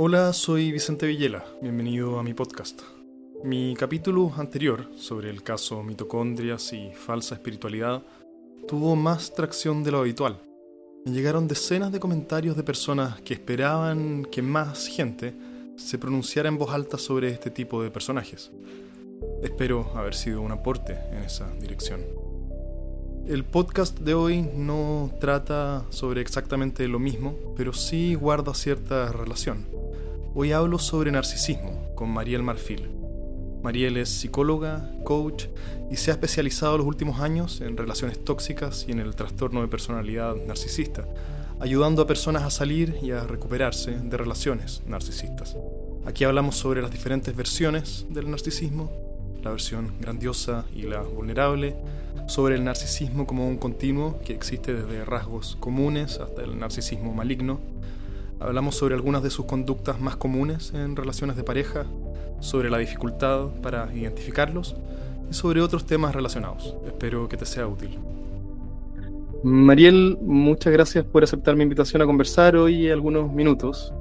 Hola, soy Vicente Villela, bienvenido a mi podcast. Mi capítulo anterior sobre el caso mitocondrias y falsa espiritualidad tuvo más tracción de lo habitual. Me llegaron decenas de comentarios de personas que esperaban que más gente se pronunciara en voz alta sobre este tipo de personajes. Espero haber sido un aporte en esa dirección. El podcast de hoy no trata sobre exactamente lo mismo, pero sí guarda cierta relación. Hoy hablo sobre narcisismo con Mariel Marfil. Mariel es psicóloga, coach y se ha especializado los últimos años en relaciones tóxicas y en el trastorno de personalidad narcisista, ayudando a personas a salir y a recuperarse de relaciones narcisistas. Aquí hablamos sobre las diferentes versiones del narcisismo, la versión grandiosa y la vulnerable, sobre el narcisismo como un continuo que existe desde rasgos comunes hasta el narcisismo maligno. Hablamos sobre algunas de sus conductas más comunes en relaciones de pareja, sobre la dificultad para identificarlos y sobre otros temas relacionados. Espero que te sea útil. Mariel, muchas gracias por aceptar mi invitación a conversar hoy algunos minutos.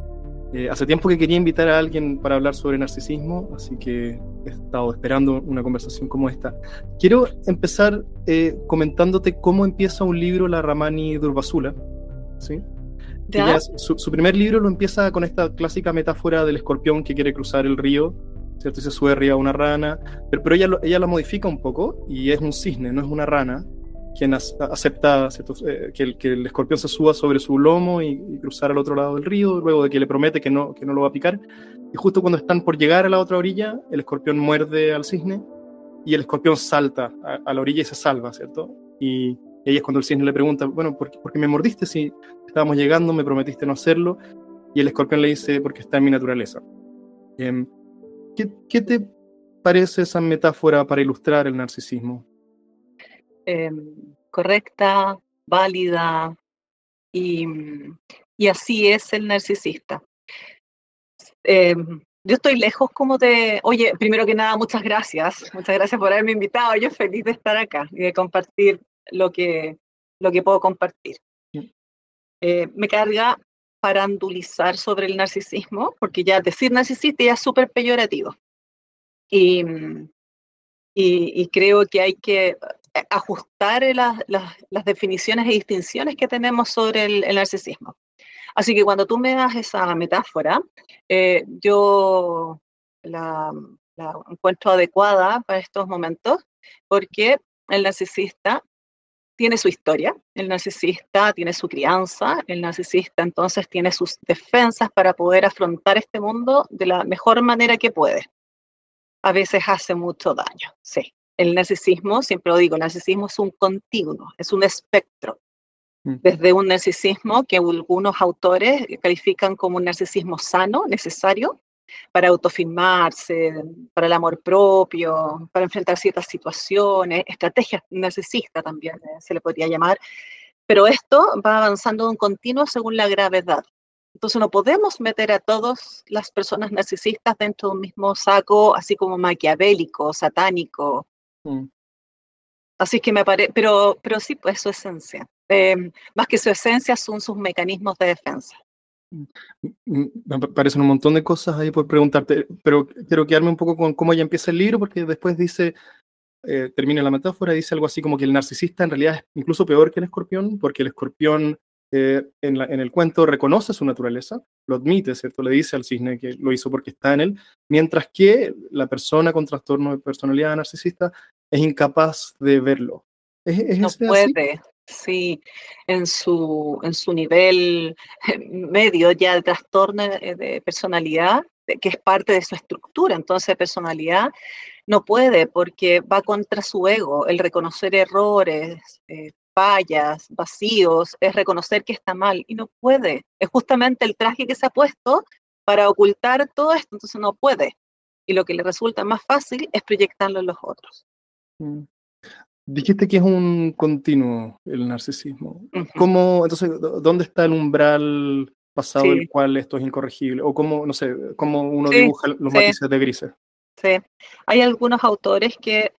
Eh, hace tiempo que quería invitar a alguien para hablar sobre narcisismo, así que he estado esperando una conversación como esta. Quiero empezar eh, comentándote cómo empieza un libro La Ramani Durvasula. ¿sí? Su, primer libro lo empieza con esta clásica metáfora del escorpión que quiere cruzar el río, ¿cierto? Y se sube arriba una rana, pero, pero ella, ella la modifica un poco y es un cisne, no es una rana quien acepta eh, que, el, que, el, escorpión se suba sobre su lomo y, cruzar al otro lado del río, luego de que le promete que no, que no lo va a picar. Y justo cuando están por llegar a la otra orilla, el escorpión muerde al cisne y el escorpión salta a, la orilla y se salva, ¿cierto? Y, ahí es cuando el cisne le pregunta, bueno, ¿por, ¿por, qué me mordiste si estábamos llegando, me prometiste no hacerlo? Y el escorpión le dice, porque está en mi naturaleza. Em, ¿qué, ¿Qué te parece esa metáfora para ilustrar el narcisismo? Em, correcta, válida, y, así es el narcisista. Em, yo estoy lejos como de, oye, primero que nada, muchas gracias, muchas gracias por haberme invitado, yo feliz de estar acá y de compartir lo que, lo que puedo compartir. Eh, me carga parandulizar sobre el narcisismo, porque ya decir narcisista ya es súper peyorativo. Y, y, creo que hay que eh, ajustar las, definiciones y distinciones que tenemos sobre el, narcisismo. Así que cuando tú me das esa metáfora, eh, yo la, encuentro adecuada para estos momentos porque el narcisista tiene su historia, el narcisista tiene su crianza, el narcisista entonces tiene sus defensas para poder afrontar este mundo de la mejor manera que puede. A veces hace mucho daño, sí el narcisismo, siempre lo digo, el narcisismo es un continuo, es un espectro. Mm. Desde un narcisismo que algunos autores califican como un narcisismo sano, necesario, para autofirmarse, para el amor propio, para enfrentar ciertas situaciones, estrategias narcisistas también eh, se le podría llamar. Pero esto va avanzando en un continuo según la gravedad. Entonces no podemos meter a todas las personas narcisistas dentro de un mismo saco, así como maquiavélico, satánico, Mm. Así que me parece, pero, pero sí, pues su esencia. Em, más que su esencia son sus mecanismos de defensa. Mm, mm, me parecen un montón de cosas ahí por preguntarte, pero quiero quedarme un poco con cómo ya empieza el libro, porque después dice, eh, termina la metáfora, dice algo así como que el narcisista en realidad es incluso peor que el escorpión, porque el escorpión eh, en, en, el cuento reconoce su naturaleza, lo admite, ¿cierto? Le dice al cisne que lo hizo porque está en él, mientras que la persona con trastorno de personalidad narcisista es incapaz de verlo. no puede, sí, en su, en su nivel medio ya de trastorno de personalidad, que es parte de su estructura, entonces personalidad, no puede porque va contra su ego, el reconocer errores, eh, fallas, vacíos, es reconocer que está mal y no puede. Es justamente el traje que se ha puesto para ocultar todo esto, entonces no puede. Y lo que le resulta más fácil es proyectarlo en los otros. Mm. Dijiste que es un continuo el narcisismo. ¿Cómo, entonces, dónde está el umbral pasado el cual esto es incorregible? O cómo, no sé, cómo uno dibuja los matices de grises. Sí, hay algunos autores que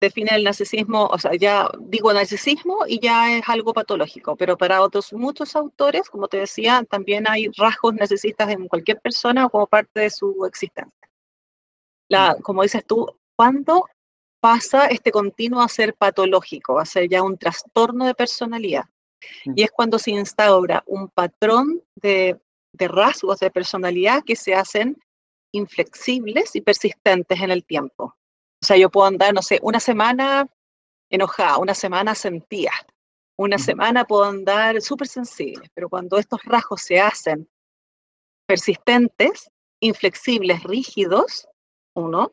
define el narcisismo, o sea, ya digo narcisismo y ya es algo patológico, pero para otros muchos autores, como te decía, también hay rasgos narcisistas en cualquier persona como parte de su existencia. La, como dices tú, ¿cuándo pasa este continuo a ser patológico, a ser ya un trastorno de personalidad? Mm. Y es cuando se instaura un patrón de, de rasgos de personalidad que se hacen inflexibles y persistentes en el tiempo. O sea, yo puedo andar, no sé, una semana enojada, una semana sentida, una semana puedo andar súper sensible, pero cuando estos rasgos se hacen persistentes, inflexibles, rígidos, uno,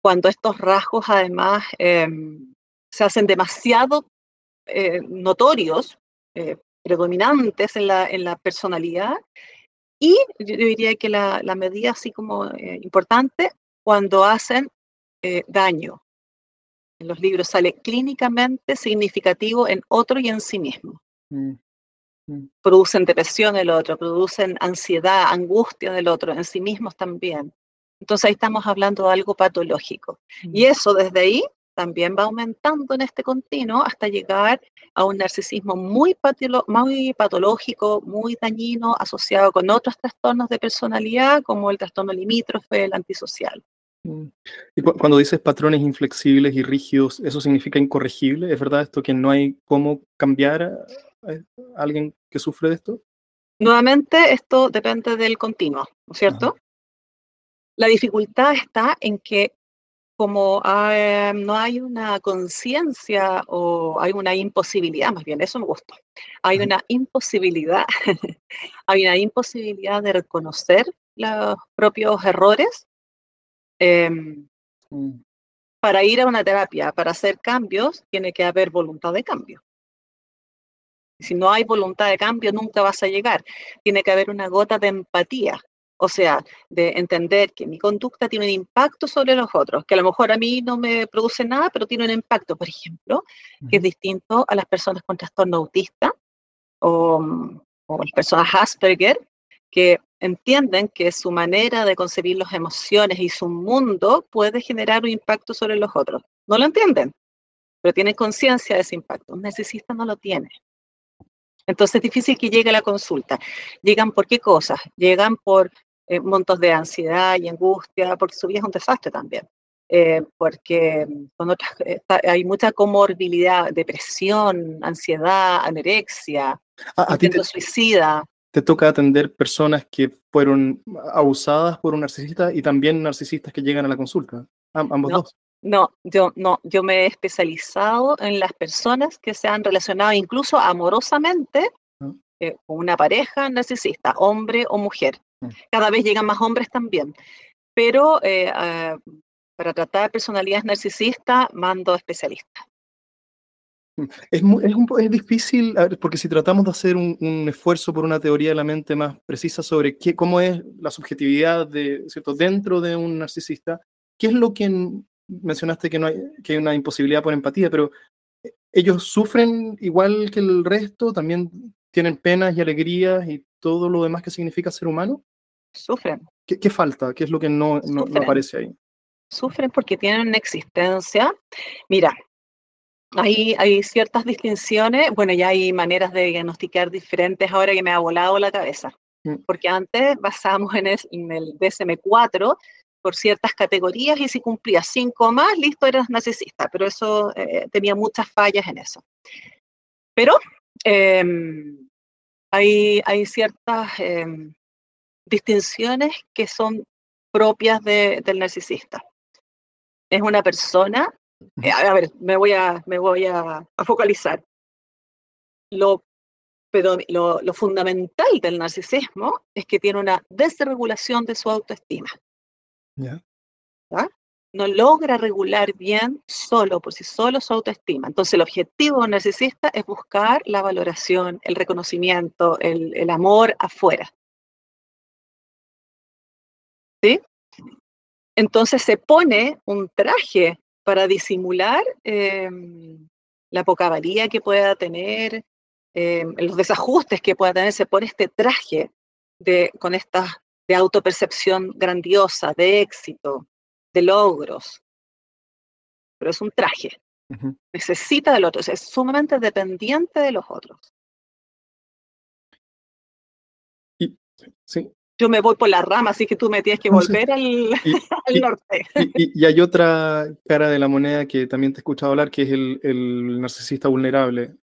cuando estos rasgos además em, se hacen demasiado eh, notorios, eh, predominantes en la, en la, personalidad, y yo diría que la, la medida así como eh, importante, cuando hacen daño. En los libros sale clínicamente significativo en otro y en sí mismo. Mm, mm. Producen depresión del otro, producen ansiedad, angustia del otro, en sí mismos también. Entonces ahí estamos hablando de algo patológico. Y mm. eso desde ahí también va aumentando en este continuo hasta llegar a un narcisismo muy, muy patológico, muy dañino, asociado con otros trastornos de personalidad, como el trastorno limítrofe, el antisocial. Mm. Y cuando dices patrones inflexibles y rígidos, ¿eso significa incorregible? ¿Es verdad esto que no hay cómo cambiar a, alguien que sufre de esto? Nuevamente, esto depende del continuo, ¿no es cierto? La dificultad está en que como no hay una conciencia o hay una imposibilidad, más bien, eso me gustó, hay una imposibilidad, hay una imposibilidad de reconocer los propios errores Em, mm. Para ir a una terapia, para hacer cambios, tiene que haber voluntad de cambio. Si no hay voluntad de cambio, nunca vas a llegar. Tiene que haber una gota de empatía, o sea, de entender que mi conducta tiene un impacto sobre los otros, que a lo mejor a mí no me produce nada, pero tiene un impacto, por ejemplo, que es distinto a las personas con trastorno autista o, o las personas Asperger, que entienden que su manera de concebir las emociones y su mundo puede generar un impacto sobre los otros. No lo entienden, pero tienen conciencia de ese impacto. Un narcisista no lo tiene. Entonces es difícil que llegue a la consulta. Llegan por qué cosas? Llegan por eh, montos de ansiedad y angustia, porque su vida es un desastre también. Eh, porque con otras, hay mucha comorbilidad, depresión, ansiedad, anorexia, a, suicida te toca atender personas que fueron abusadas por un narcisista y también narcisistas que llegan a la consulta, ambos dos. No, yo no, yo me he especializado en las personas que se han relacionado incluso amorosamente ah. eh, con una pareja narcisista, hombre o mujer. Mm. Cada vez llegan más hombres también. Pero eh, ah, para tratar personalidades narcisistas, mando especialistas. Es, es, difícil, porque si tratamos de hacer un, esfuerzo por una teoría de la mente más precisa sobre qué, cómo es la subjetividad de, ¿cierto? dentro de un narcisista, ¿qué es lo que mencionaste que, no hay, que hay una imposibilidad por empatía, pero eh, ellos sufren igual que el resto, también tienen penas y alegrías y todo lo demás que significa ser humano? Sufren. ¿Qué, falta? ¿Qué es lo que no, no, no aparece ahí? Sufren porque tienen una existencia. Mira, hay, hay ciertas distinciones, bueno, ya hay maneras de diagnosticar diferentes ahora que me ha volado la cabeza, mm. porque antes basábamos en el, el DSM-4 por ciertas categorías y si cumplías cinco más, listo, eras narcisista, pero eso eh, tenía muchas fallas en eso. Pero em, hay, hay, ciertas em, distinciones que son propias de, del narcisista. Es una persona eh, a ver, me voy a, me voy a, focalizar. Lo, pero lo, lo, fundamental del narcisismo es que tiene una desregulación de su autoestima. No logra regular bien solo, por sí solo, su autoestima. Entonces, el objetivo narcisista es buscar la valoración, el reconocimiento, el, el amor afuera. ¿Sí? Entonces se pone un traje para disimular em, la poca valía que pueda tener, em, los desajustes que pueda tener, se pone este traje de, con esta de autopercepción grandiosa, de éxito, de logros. Pero es un traje. Necesita del otro, es sumamente dependiente de los otros. Y, sí. Yo me voy por la rama, así que tú me tienes que volver al, norte. Y, hay otra cara de la moneda que también te he escuchado hablar, que es el, narcisista vulnerable.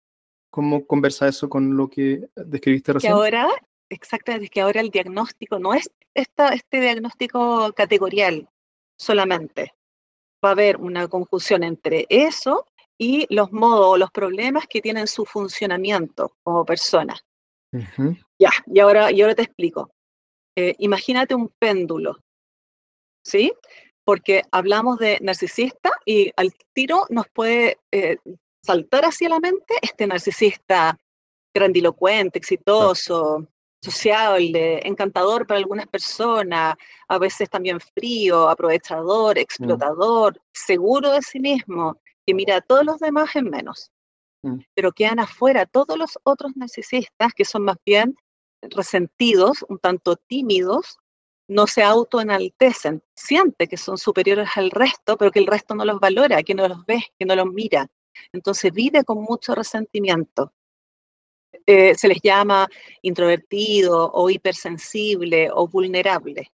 ¿Cómo conversa eso con lo que describiste recién? Que ahora, exactamente, que ahora el diagnóstico no es esta, este diagnóstico categorial solamente. Va a haber una conjunción entre eso y los modos o los problemas que tienen su funcionamiento como persona. Ya, y ahora, y ahora te explico. Eh, imagínate un péndulo, ¿sí? Porque hablamos de narcisista y al tiro nos puede eh, saltar hacia la mente este narcisista grandilocuente, exitoso, sociable, encantador para algunas personas, a veces también frío, aprovechador, mm. explotador, seguro de sí mismo, que mira a todos los demás en menos. Mm. Pero quedan afuera todos los otros narcisistas que son más bien resentidos, un tanto tímidos, no se autoenaltecen, siente que son superiores al resto, pero que el resto no los valora, que no los ve, que no los mira. Entonces vive con mucho resentimiento. Eh, se les llama introvertido o hipersensible o vulnerable.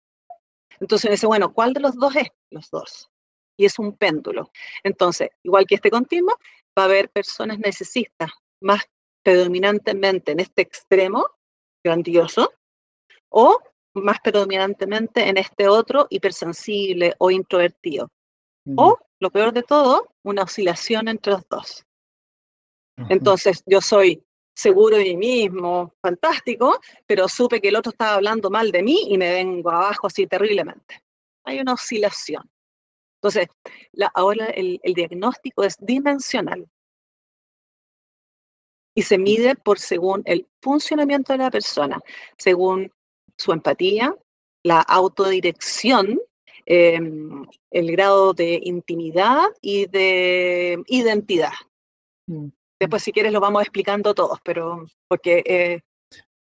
Entonces dice, bueno, ¿cuál de los dos es? Los dos. Y es un péndulo. Entonces, igual que este continuo, va a haber personas necesitas más predominantemente en este extremo grandioso o más predominantemente en este otro hipersensible o introvertido. O, lo peor de todo, una oscilación entre los dos. Entonces, yo soy seguro de mí mismo, fantástico, pero supe que el otro estaba hablando mal de mí y me vengo abajo así terriblemente. Hay una oscilación. Entonces, ahora el, diagnóstico es dimensional y se mide por según el funcionamiento de la persona, según su empatía, la autodirección, em, el grado de intimidad y de identidad. Mm. Después, si quieres, lo vamos explicando todos, pero porque eh,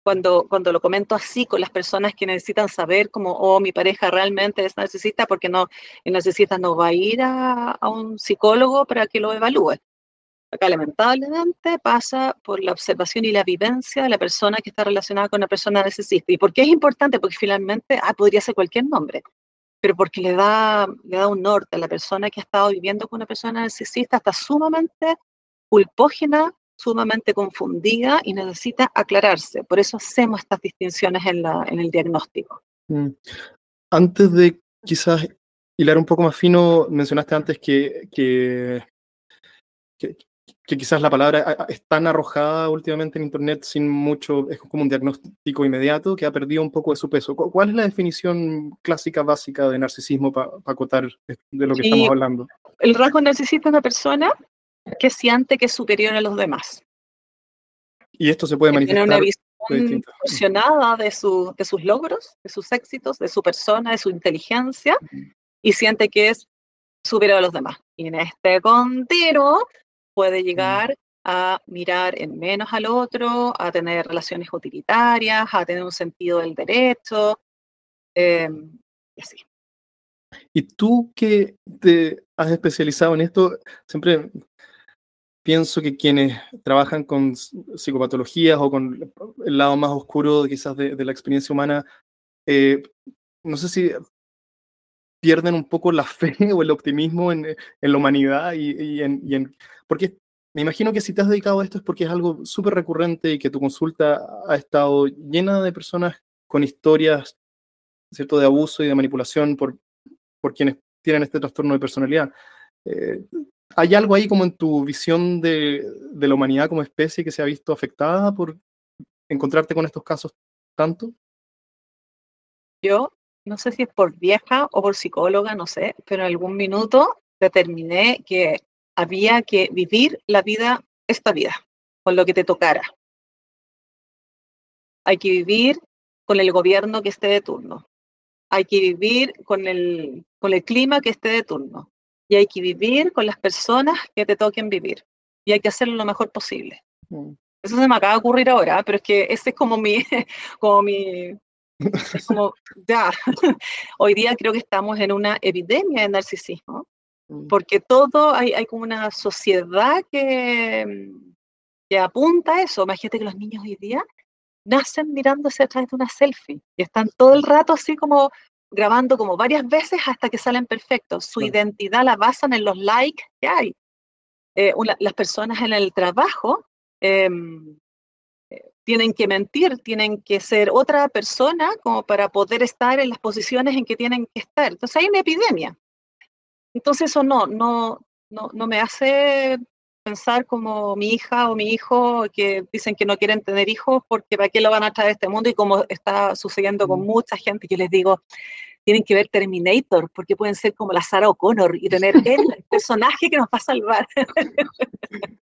cuando, cuando lo comento así con las personas que necesitan saber cómo, oh, mi pareja realmente es narcisista, porque no, el narcisista no va a ir a, un psicólogo para que lo evalúe. Acá lamentablemente pasa por la observación y la vivencia de la persona que está relacionada con la persona narcisista. ¿Y por qué es importante? Porque finalmente ah, podría ser cualquier nombre, pero porque le da, le da un norte a la persona que ha estado viviendo con una persona narcisista, está sumamente culpógena, sumamente confundida y necesita aclararse. Por eso hacemos estas distinciones en, la, en el diagnóstico. Mm. Antes de quizás hilar un poco más fino, mencionaste antes que, que, que, quizás la palabra es tan arrojada últimamente en Internet sin mucho, es como un diagnóstico inmediato que ha perdido un poco de su peso. ¿Cuál es la definición clásica básica de narcisismo para acotar de lo que estamos hablando? El rasgo narcisista de una persona que siente que es superior a los demás. Y esto se puede manifestar. Tiene una visión distorsionada de, de sus logros, de sus éxitos, de su persona, de su inteligencia, y siente que es superior a los demás. Y en este continuo puede llegar a mirar en menos al otro, a tener relaciones utilitarias, a tener un sentido del derecho, em, y así. Y tú que te has especializado en esto, siempre pienso que quienes trabajan con psicopatologías o con el lado más oscuro quizás de, la experiencia humana, eh, no sé si pierden un poco la fe o el optimismo en, la humanidad y, en, Porque me imagino que si te has dedicado a esto es porque es algo súper recurrente y que tu consulta ha estado llena de personas con historias ¿cierto? de abuso y de manipulación por, por quienes tienen este trastorno de personalidad. Eh, ¿Hay algo ahí como en tu visión de, la humanidad como especie que se ha visto afectada por encontrarte con estos casos tanto? Yo no sé si es por vieja o por psicóloga, no sé, pero en algún minuto determiné que había que vivir la vida, esta vida, con lo que te tocara. Hay que vivir con el gobierno que esté de turno. Hay que vivir con el, con el clima que esté de turno y hay que vivir con las personas que te toquen vivir y hay que hacerlo lo mejor posible. Mm. Eso se me acaba de ocurrir ahora, pero es que ese es como mi, como mi, es como, ya, hoy día creo que estamos en una epidemia de narcisismo mm. porque todo, hay, hay como una sociedad que, que apunta a eso. Imagínate que los niños hoy día nacen mirándose a través de una selfie y están todo el rato así como grabando como varias veces hasta que salen perfectos. Su identidad la basan en los likes que hay. Eh, las personas en el trabajo em, eh, tienen que mentir, tienen que ser otra persona como para poder estar en las posiciones en que tienen que estar. Entonces hay una epidemia. Entonces eso no, no, no, no me hace pensar como mi hija o mi hijo que dicen que no quieren tener hijos porque para qué lo van a traer a este mundo y como está sucediendo con mm. mucha gente que les digo, tienen que ver Terminator porque pueden ser como la Sarah O'Connor y tener el personaje que nos va a salvar.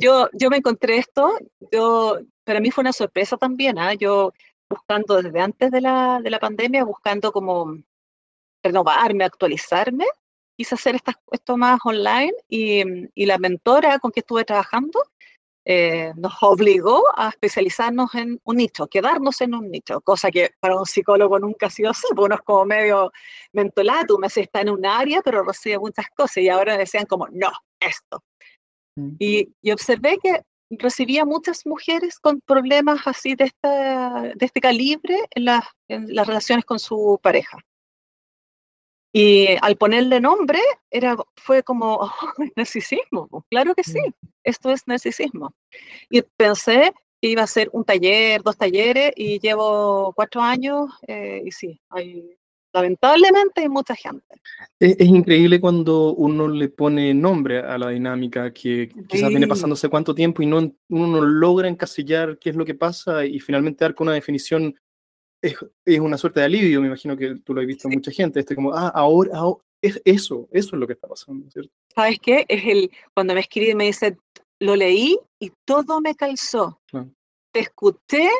Yo, yo me encontré esto, yo, para mí fue una sorpresa también, ¿ah? yo buscando desde antes de la, de la pandemia, buscando como renovarme, actualizarme, quise hacer esto más online y, la mentora con que estuve trabajando eh, nos obligó a especializarnos en un nicho, quedarnos en un nicho, cosa que para un psicólogo nunca ha sido así, porque uno es como medio mentolato, me está en un área, pero recibe muchas cosas y ahora decían como, no, esto. Mm. Y, observé que recibía muchas mujeres con problemas así de, esta, de este calibre en, en las relaciones con su pareja. Y al ponerle nombre, era, fue como, oh, narcisismo, claro que sí, mm. esto es narcisismo. Y pensé que iba a ser un taller, dos talleres, y llevo cuatro años, eh, y sí, hay, lamentablemente hay mucha gente. Es, increíble cuando uno le pone nombre a la dinámica que quizás viene pasando hace cuánto tiempo y no, uno no logra encasillar qué es lo que pasa y finalmente dar con una definición es, una suerte de alivio, me imagino que tú lo has visto mucha gente, este como, ah, ahora, es eso, eso es lo que está pasando, ¿cierto? ¿Sabes qué? Es el, cuando me escribe me dice, lo leí y todo me calzó. Te escuché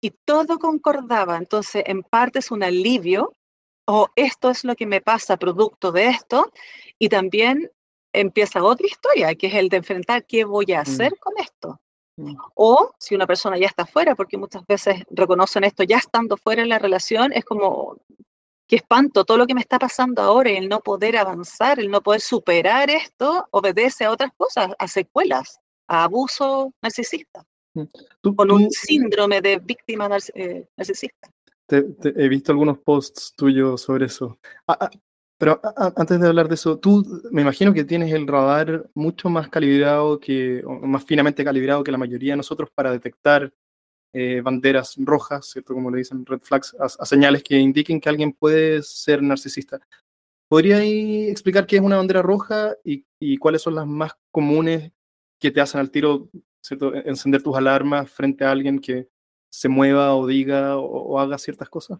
y todo concordaba. Entonces, en parte es un alivio, o esto es lo que me pasa producto de esto, y también empieza otra historia, que es el de enfrentar qué voy a mm. hacer con esto. Mm. O si una persona ya está fuera, porque muchas veces reconocen esto ya estando fuera en la relación, es como, qué espanto, todo lo que me está pasando ahora y el no poder avanzar, el no poder superar esto, obedece a otras cosas, a secuelas, a abuso narcisista, mm. con un síndrome de víctima eh, narcisista. he visto algunos posts tuyos sobre eso. Ah, ah, pero antes de hablar de eso, tú me imagino que tienes el radar mucho más calibrado que, más finamente calibrado que la mayoría de nosotros para detectar eh, banderas rojas, ¿cierto? Como le dicen, red flags, señales que indiquen que alguien puede ser narcisista. ¿Podría explicar qué es una bandera roja y, y, cuáles son las más comunes que te hacen al tiro, ¿cierto? E, encender tus alarmas frente a alguien que se mueva o diga o haga ciertas cosas?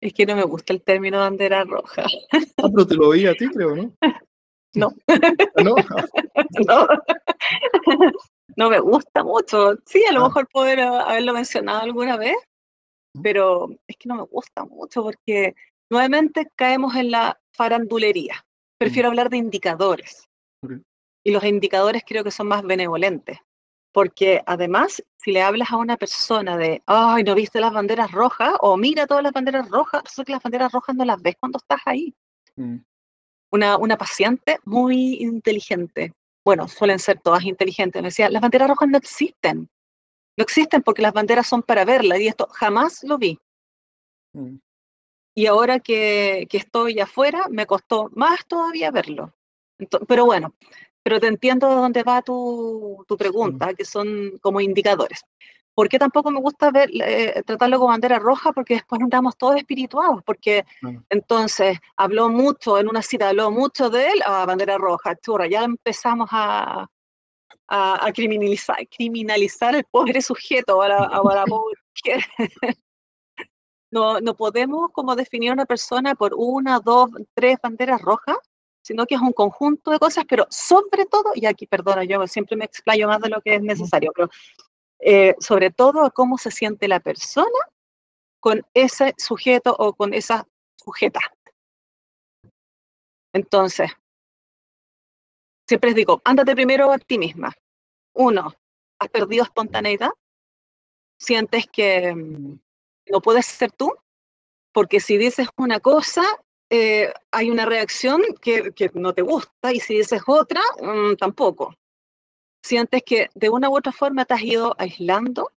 Es que no me gusta el término bandera roja. Ah, pero te lo oí a ti, creo, ¿no? No. ¿No? no. no me gusta mucho. Sí, a lo ah. mejor poder haberlo mencionado alguna vez, pero es que no me gusta mucho porque nuevamente caemos en la farandulería. Prefiero hablar de indicadores. Y los indicadores creo que son más benevolentes. Porque además, si le hablas a una persona de, ay, ¿no viste las banderas rojas? O mira todas las banderas rojas, resulta que las banderas rojas no las ves cuando estás ahí. Mm. Una, una paciente muy inteligente, bueno, suelen ser todas inteligentes, me decía, las banderas rojas no existen. No existen porque las banderas son para verlas y esto jamás lo vi. Mm. Y ahora que, que, estoy afuera, me costó más todavía verlo. pero bueno, pero te entiendo de dónde va tu, tu pregunta, que son como indicadores. ¿Por qué tampoco me gusta ver, eh, tratarlo con bandera roja? Porque después andamos todos espirituados, porque entonces habló mucho, en una cita habló mucho de él, a ah, bandera roja, churra, ya empezamos a, a, a criminalizar, criminalizar el pobre sujeto, a la, a la pobre no, no podemos como definir a una persona por una, dos, tres banderas rojas, sino que es un conjunto de cosas, pero sobre todo, y aquí perdona, yo siempre me explayo más de lo que es necesario, pero eh, sobre todo a cómo se siente la persona con ese sujeto o con esa sujeta. Entonces, siempre les digo, ándate primero a ti misma. Uno, has perdido espontaneidad, sientes que mm, no puedes ser tú, porque si dices una cosa, eh, hay una reacción que, no te gusta y si dices otra, mm, tampoco. Sientes que de una u otra forma te has ido aislando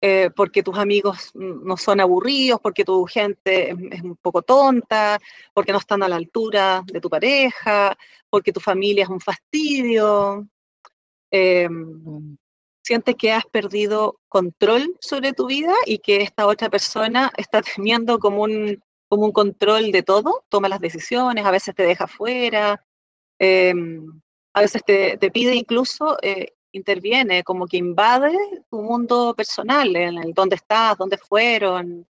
eh, porque tus amigos no son aburridos, porque tu gente es, un poco tonta, porque no están a la altura de tu pareja, porque tu familia es un fastidio. Em, sientes que has perdido control sobre tu vida y que esta otra persona está teniendo como un, como un control de todo, toma las decisiones, a veces te deja fuera, em, a veces te, pide incluso eh, interviene, como que invade tu mundo personal, en el dónde estás, dónde fueron,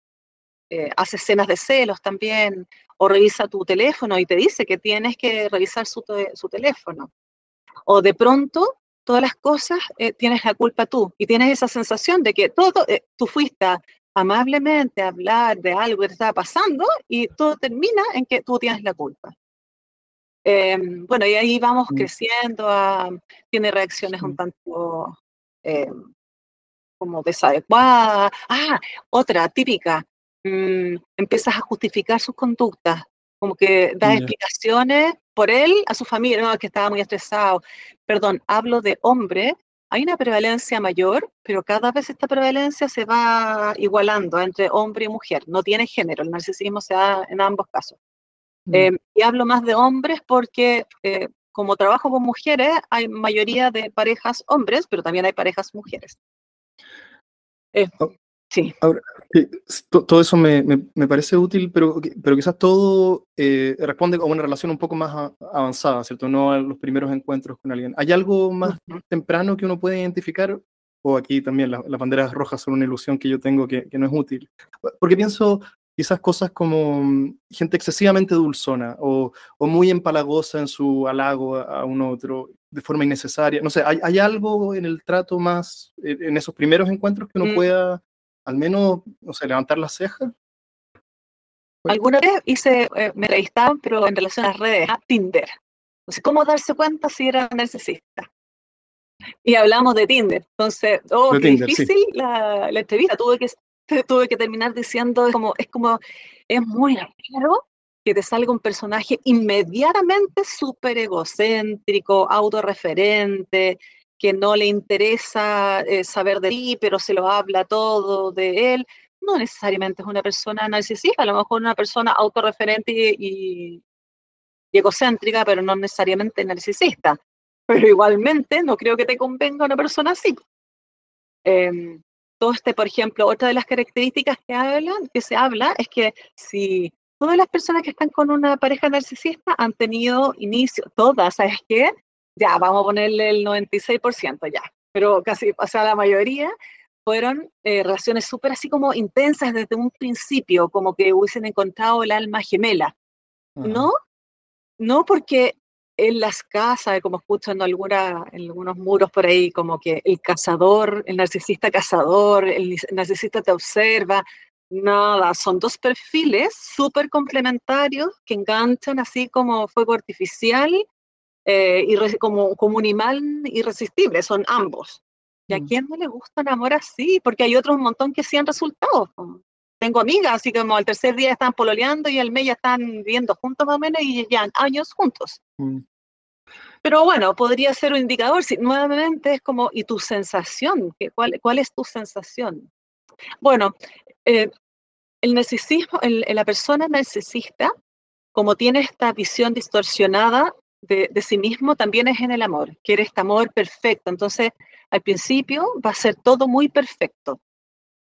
eh, hace escenas de celos también, o revisa tu teléfono y te dice que tienes que revisar su, teléfono. O de pronto, todas las cosas eh, tienes la culpa tú y tienes esa sensación de que todo, eh, tú fuiste amablemente hablar de algo que te estaba pasando y todo termina en que tú tienes la culpa. Em, bueno, y ahí vamos mm. creciendo, tiene reacciones un tanto em, como desadecuadas. Ah, otra típica, mm, empiezas a justificar sus conductas, como que da explicaciones por él a su familia, no, que estaba muy estresado. Perdón, hablo de hombre, hay una prevalencia mayor, pero cada vez esta prevalencia se va igualando entre hombre y mujer, no tiene género, el narcisismo se da en ambos casos. Mm. Em, y hablo más de hombres porque eh, como trabajo con mujeres, hay mayoría de parejas hombres, pero también hay parejas mujeres. Eh, sí. Ahora, todo eso me, me, parece útil, pero, pero quizás todo eh, responde a una relación un poco más avanzada, ¿cierto? No a los primeros encuentros con alguien. ¿Hay algo más temprano que uno puede identificar? O aquí también las banderas rojas son una ilusión que yo tengo que, que no es útil. Porque pienso, quizás cosas como mm, gente excesivamente dulzona o, muy empalagosa en su halago a un otro de forma innecesaria. No sé, ¿hay, algo en el trato más, eh, en esos primeros encuentros que uno mm. pueda al menos, no sé, levantar las cejas? Alguna vez hice, eh, me revistaban, pero en relación a las redes, a Tinder. Sé cómo darse cuenta si era narcisista. Y hablamos de Tinder. Entonces, oh, qué difícil la, la, entrevista. Tuve que tuve que terminar diciendo, es como, es como, es muy raro que te salga un personaje inmediatamente súper egocéntrico, autorreferente, que no le interesa eh, saber de ti, pero se lo habla todo de él. No necesariamente es una persona narcisista, a lo mejor una persona autorreferente y, egocéntrica, pero no necesariamente narcisista. Pero igualmente no creo que te convenga una persona así. Em, este, por ejemplo, otra de las características que, hablan, que se habla es que si todas las personas que están con una pareja narcisista han tenido inicio, todas, ¿sabes qué? Ya, vamos a ponerle el 96% ya, pero casi, o sea, la mayoría fueron eh, relaciones súper así como intensas desde un principio, como que hubiesen encontrado el alma gemela. ¿No? No porque en las casas, como escucho en, alguna, en algunos muros por ahí, como que el cazador, el narcisista cazador, el narcisista te observa. Nada, son dos perfiles súper complementarios que enganchan así como fuego artificial eh, y como, como un imán irresistible, son ambos. ¿Y a mm. quién no le gusta un amor así? Porque hay otros un montón que sí han resultado tengo amigas, así como al tercer día están pololeando y al mes ya están viviendo juntos más o menos y ya años juntos. Mm. Pero bueno, podría ser un indicador, si nuevamente es como, ¿y tu sensación? ¿Cuál, cuál es tu sensación? Bueno, eh, el narcisismo, la persona narcisista, como tiene esta visión distorsionada de, sí mismo, también es en el amor, quiere este amor perfecto. Entonces, al principio va a ser todo muy perfecto,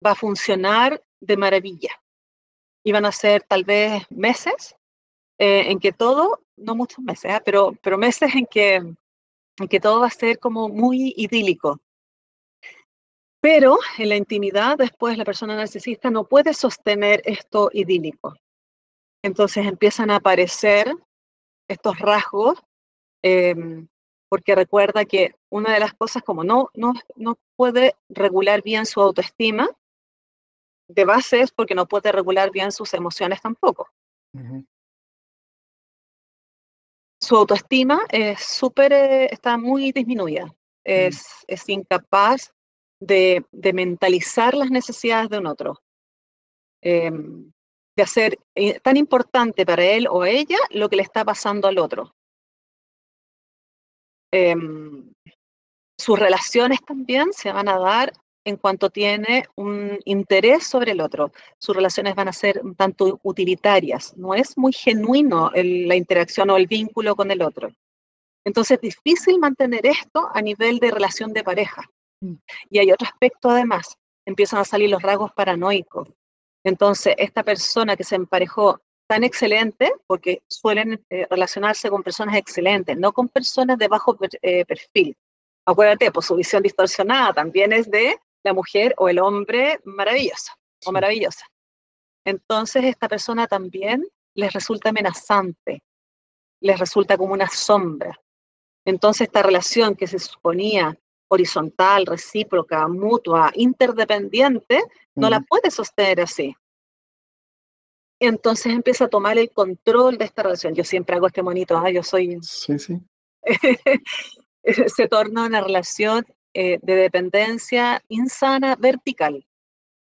va a funcionar de maravilla. Y van a ser tal vez meses eh, en que todo, no muchos meses, ¿eh? pero, pero meses en que, en que todo va a ser como muy idílico. Pero en la intimidad, después la persona narcisista no puede sostener esto idílico. Entonces empiezan a aparecer estos rasgos, em, porque recuerda que una de las cosas como no, no, no puede regular bien su autoestima, de base es porque no puede regular bien sus emociones tampoco. Su autoestima es súper, eh, está muy disminuida. Mm. Es, es incapaz de, de, mentalizar las necesidades de un otro. Em, de hacer eh, tan importante para él o ella lo que le está pasando al otro. Em, sus relaciones también se van a dar en cuanto tiene un interés sobre el otro. Sus relaciones van a ser un tanto utilitarias. No es muy genuino la interacción o el vínculo con el otro. Entonces es difícil mantener esto a nivel de relación de pareja. Mm. Y hay otro aspecto además. Empiezan a salir los rasgos paranoicos. Entonces, esta persona que se emparejó tan excelente, porque suelen eh, relacionarse con personas excelentes, no con personas de bajo eh, perfil. Acuérdate, pues su visión distorsionada también es de la mujer o el hombre maravilloso o maravillosa. Entonces, esta persona también les resulta amenazante, les resulta como una sombra. Entonces, esta relación que se suponía horizontal, recíproca, mutua, interdependiente, no la puede sostener así. Entonces empieza a tomar el control de esta relación. Yo siempre hago este monito, ah, yo soy... Sí, sí. se torna una relación eh, de dependencia insana vertical.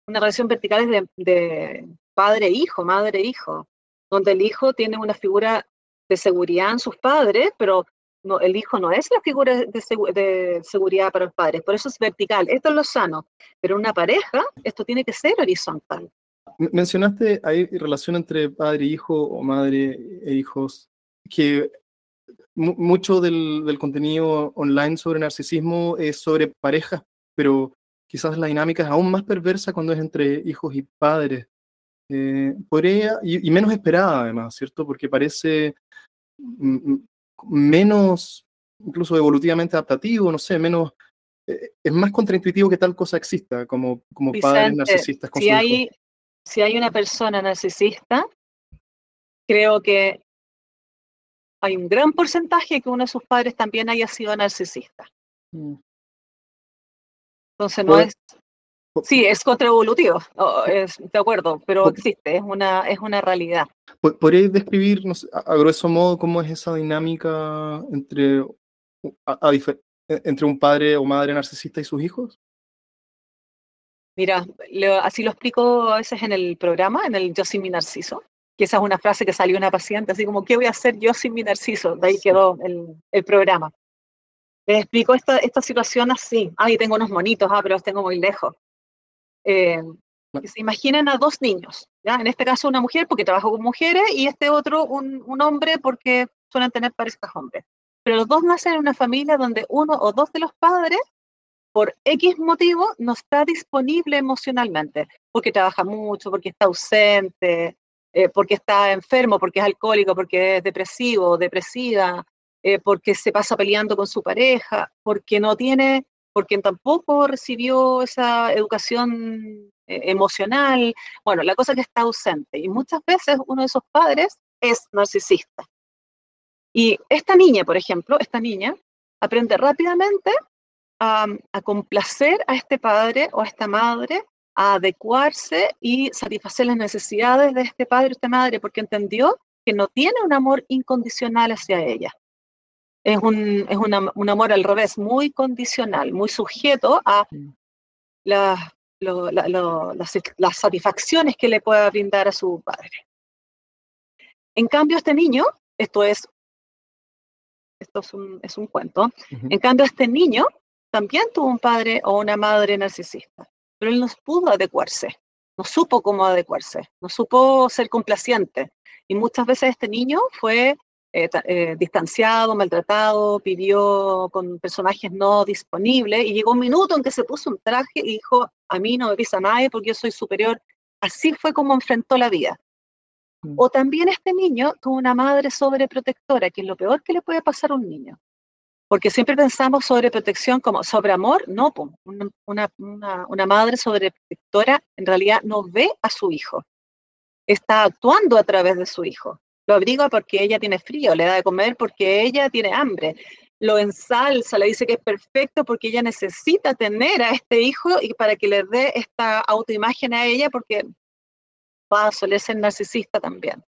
Una relación vertical es de, de padre-hijo, madre-hijo, donde el hijo tiene una figura de seguridad en sus padres, pero no, el hijo no es la figura de, seguridad para los padres, por eso es vertical. Esto es lo sano, pero en una pareja esto tiene que ser horizontal. Mencionaste, hay relación entre padre e hijo o madre e hijos, que mucho del, contenido online sobre narcisismo es sobre parejas, pero quizás la dinámica es aún más perversa cuando es entre hijos y padres. Eh, podría, y, menos esperada además, ¿cierto? Porque parece mm, mm, menos, incluso evolutivamente adaptativo, no sé, menos, eh, es más contraintuitivo que tal cosa exista, como, como padres narcisistas. si, hay, si hay una persona narcisista, creo que hay un gran porcentaje que uno de sus padres también haya sido narcisista. Mm. Entonces no es... Sí, es contraevolutivo, es, de acuerdo, pero existe, es una, es una realidad. ¿Podríais describir, a, grueso modo, cómo es esa dinámica entre, entre un padre o madre narcisista y sus hijos? Mira, así lo explico a veces en el programa, en el Yo sin mi narciso, que esa es una frase que salió una paciente, así como, ¿qué voy a hacer yo sin mi narciso? De ahí quedó el, el programa. Les explico esta, esta situación así. Ay, tengo unos monitos, ah, pero los tengo muy lejos. Eh, que se imaginen a dos niños, ¿ya? En este caso una mujer porque trabajo con mujeres y este otro un, un hombre porque suelen tener parejas hombres. Pero los dos nacen en una familia donde uno o dos de los padres, por X motivo, no está disponible emocionalmente, porque trabaja mucho, porque está ausente, eh, porque está enfermo, porque es alcohólico, porque es depresivo, depresiva, eh, porque se pasa peleando con su pareja, porque no tiene porque tampoco recibió esa educación eh, emocional. Bueno, la cosa que está ausente. Y muchas veces uno de esos padres es narcisista. Y esta niña, por ejemplo, esta niña aprende rápidamente a, a complacer a este padre o a esta madre, a adecuarse y satisfacer las necesidades de este padre o esta madre, porque entendió que no tiene un amor incondicional hacia ella es, un, es un amor al revés, muy condicional, muy sujeto a las, las satisfacciones que le pueda brindar a su padre. En cambio, este niño, esto es, esto es un, es un cuento, en cambio, este niño también tuvo un padre o una madre narcisista, pero él no pudo adecuarse, no supo cómo adecuarse, no supo ser complaciente. Y muchas veces este niño fue eh, eh, distanciado, maltratado, vivió con personajes no disponibles y llegó un minuto en que se puso un traje y dijo, a mí no me pisa nadie porque yo soy superior. Así fue como enfrentó la vida. Mm. O también este niño tuvo una madre sobreprotectora, que es lo peor que le puede pasar a un niño. Porque siempre pensamos sobre protección como sobre amor, no, una, una, una madre sobreprotectora en realidad no ve a su hijo, está actuando a través de su hijo lo abriga porque ella tiene frío, le da de comer porque ella tiene hambre, lo ensalza, le dice que es perfecto porque ella necesita tener a este hijo y para que le dé esta autoimagen a ella porque va a ser narcisista también.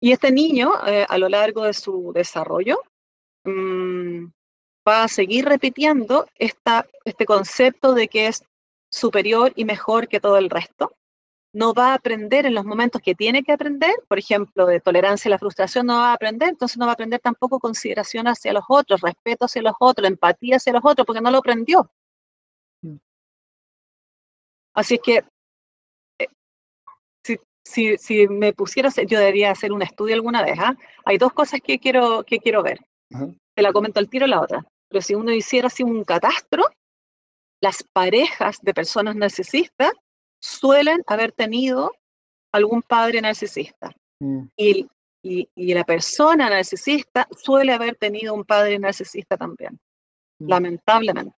Y este niño, eh, a lo largo de su desarrollo, mm, va a seguir repitiendo esta, este concepto de que es superior y mejor que todo el resto no va a aprender en los momentos que tiene que aprender, por ejemplo, de tolerancia a la frustración, no va a aprender, entonces no va a aprender tampoco consideración hacia los otros, respeto hacia los otros, empatía hacia los otros, porque no lo aprendió. Mm. Así es que eh, si, si, me pusiera, yo debería hacer un estudio alguna vez. ¿ah? Hay dos cosas que quiero, que quiero ver. Te la comento al tiro la otra. Pero si uno hiciera así un catastro, las parejas de personas narcisistas suelen haber tenido algún padre narcisista. Mm. Y, y, la persona narcisista suele haber tenido un padre narcisista también, mm. lamentablemente.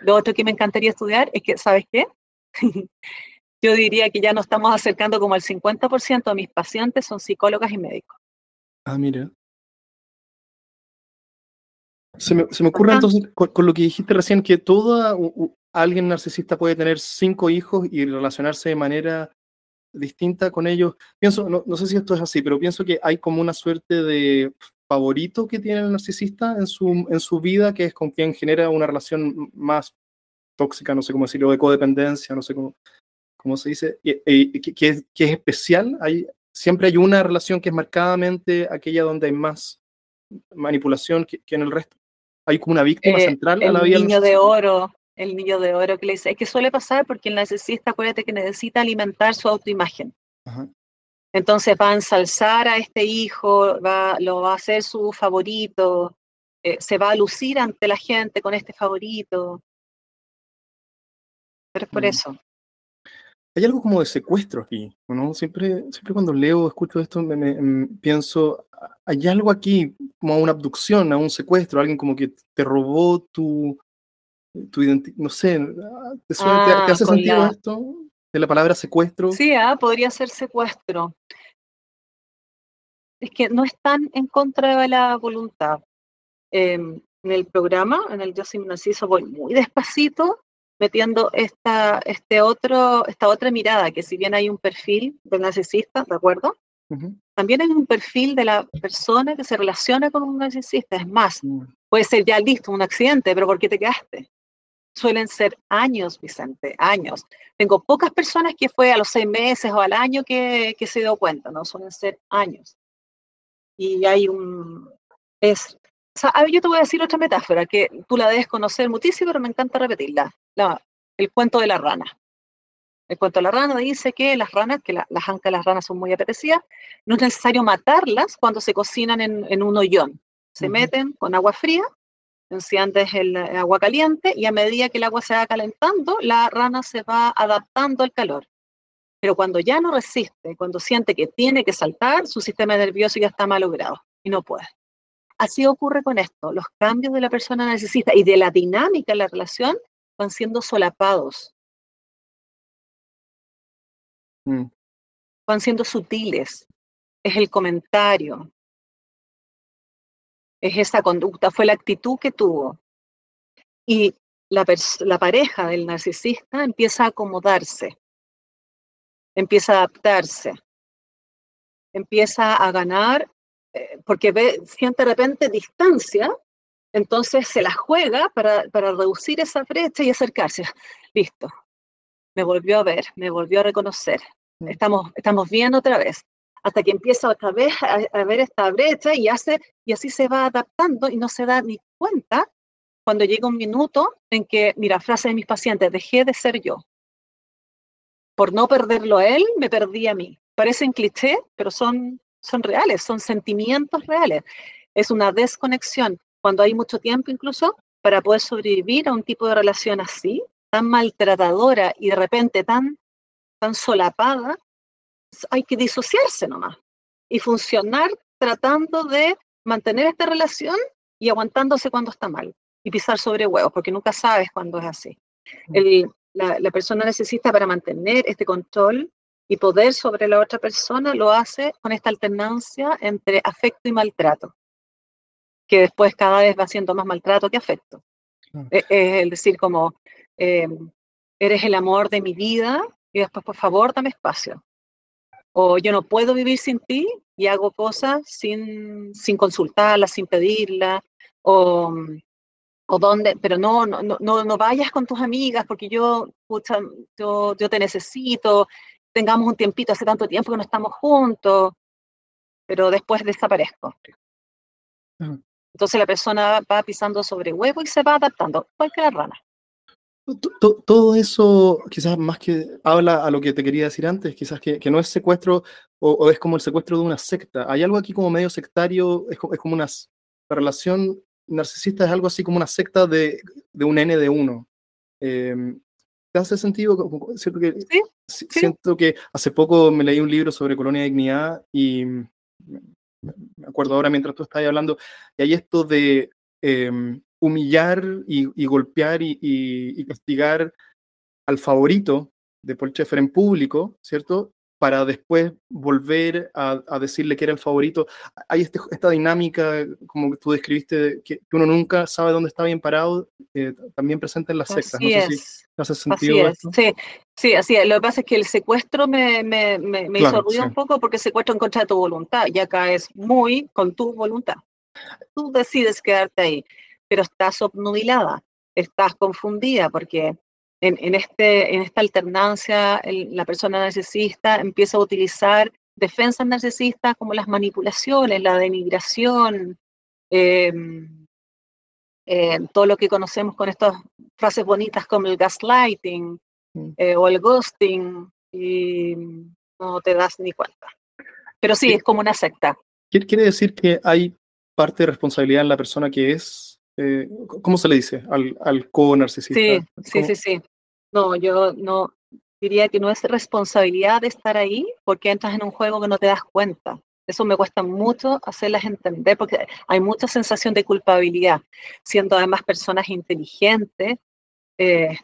Lo otro que me encantaría estudiar es que, ¿sabes qué? Yo diría que ya nos estamos acercando como al 50% de mis pacientes son psicólogas y médicos. Ah, mira. Se me, se me ocurre entonces con, lo que dijiste recién que toda alguien narcisista puede tener cinco hijos y relacionarse de manera distinta con ellos. Pienso, no, sé si esto es así, pero pienso que hay como una suerte de favorito que tiene el narcisista en su, en su vida, que es con quien genera una relación más tóxica, no sé cómo decirlo, de codependencia, no sé cómo, cómo se dice, que, es, que, es, especial. Hay, siempre hay una relación que es marcadamente aquella donde hay más manipulación que, en el resto. Hay como una víctima eh, central a la vida. El niño de oro, el niño de oro que le dice, es que suele pasar porque el narcisista, acuérdate que necesita alimentar su autoimagen. Entonces va a ensalzar a este hijo, va, lo va a hacer su favorito, eh, se va a lucir ante la gente con este favorito. Pero es por mm. eso. Hay algo como de secuestro aquí, ¿no? Siempre, siempre cuando leo, escucho esto, me, pienso, hay algo aquí, como una abducción, a un secuestro, alguien como que te robó tu, tu no sé, ¿te, ah, hace sentido esto? De la palabra secuestro. Sí, ah, podría ser secuestro. Es que no están en contra de la voluntad. Em, en el programa, en el Yo soy narciso, voy muy despacito metiendo esta, este otro, esta otra mirada, que si bien hay un perfil del narcisista, ¿de acuerdo? También hay un perfil de la persona que se relaciona con un narcisista. Es más, mm. puede ser ya listo, un accidente, pero ¿por qué te quedaste? Suelen ser años, Vicente, años. Tengo pocas personas que fue a los seis meses o al año que, se dio cuenta, ¿no? Suelen ser años. Y hay un... Es, yo te voy a decir otra metáfora que tú la debes conocer muchísimo, pero me encanta repetirla. La, el cuento de la rana. El cuento de la rana dice que las ranas, que las ancas de las ranas son muy apetecidas, no es necesario matarlas cuando se cocinan en, un hoyón. Se meten con agua fría antes el agua caliente y a medida que el agua se va calentando, la rana se va adaptando al calor. Pero cuando ya no resiste, cuando siente que tiene que saltar, su sistema nervioso ya está malogrado y no puede. Así ocurre con esto. Los cambios de la persona narcisista y de la dinámica de la relación van siendo solapados. Mm. Van siendo sutiles. Es el comentario, es esa conducta, fue la actitud que tuvo. Y la, pareja del narcisista empieza a acomodarse, empieza a adaptarse, empieza a ganar, eh, porque ve, siente de repente distancia, entonces se la juega para, reducir esa brecha y acercarse. Listo, me volvió a ver, me volvió a reconocer. Mm. Estamos, estamos bien otra vez hasta que empieza otra vez a, ver esta brecha y, hace, y así se va adaptando y no se da ni cuenta cuando llega un minuto en que, mira, frase de mis pacientes, dejé de ser yo. Por no perderlo a él, me perdí a mí. Parecen cliché, pero son, son reales, son sentimientos reales. Es una desconexión. Cuando hay mucho tiempo incluso, para poder sobrevivir a un tipo de relación así, tan maltratadora y de repente tan, tan solapada, hay que disociarse nomás y funcionar tratando de mantener esta relación y aguantándose cuando está mal y pisar sobre huevos, porque nunca sabes cuándo es así. la, la, persona necesita para mantener este control y poder sobre la otra persona lo hace con esta alternancia entre afecto y maltrato, que después cada vez va siendo más maltrato que afecto. Es, es decir, como eh, eres el amor de mi vida y después por favor dame espacio o yo no puedo vivir sin ti y hago cosas sin, sin consultarla, sin pedirla, o, o dónde, pero no, no, no, no vayas con tus amigas porque yo, yo, yo te necesito, tengamos un tiempito, hace tanto tiempo que no estamos juntos, pero después desaparezco. Entonces la persona va pisando sobre huevo y se va adaptando, la rana. Todo eso quizás más que habla a lo que te quería decir antes, quizás que, no es secuestro o, es como el secuestro de una secta. Hay algo aquí como medio sectario, es, como una la relación narcisista es algo así como una secta de, un N de uno. Em, ¿Te hace sentido? Siento que, siento que hace poco me leí un libro sobre colonia de dignidad y me acuerdo ahora mientras tú estabas hablando, y hay esto de em, humillar y, golpear y, castigar al favorito de Paul Schaeffer en público, ¿cierto? Para después volver a, decirle que era el favorito. Hay este, esta dinámica, como tú describiste, que, uno nunca sabe dónde está bien parado, eh, también presente en las sectas. Así no sé si hace sentido. Así Sí, sí, así es. Lo que pasa es que el secuestro me, me, me, hizo ruido un poco porque secuestro en contra de tu voluntad y acá es muy con tu voluntad. Tú decides quedarte ahí pero estás obnubilada, estás confundida porque en, este, en esta alternancia la persona narcisista empieza a utilizar defensas narcisistas como las manipulaciones, la denigración, em, em, todo lo que conocemos con estas frases bonitas como el gaslighting mm. eh, o el ghosting y no te das ni cuenta. Pero sí, es como una secta. Quiere decir que hay parte de responsabilidad en la persona que es eh, ¿cómo se le dice? Al, al co-narcisista. Sí, sí, sí, sí. No, yo no diría que no es responsabilidad de estar ahí porque entras en un juego que no te das cuenta. Eso me cuesta mucho hacerlas entender porque hay mucha sensación de culpabilidad, siendo además personas inteligentes, eh,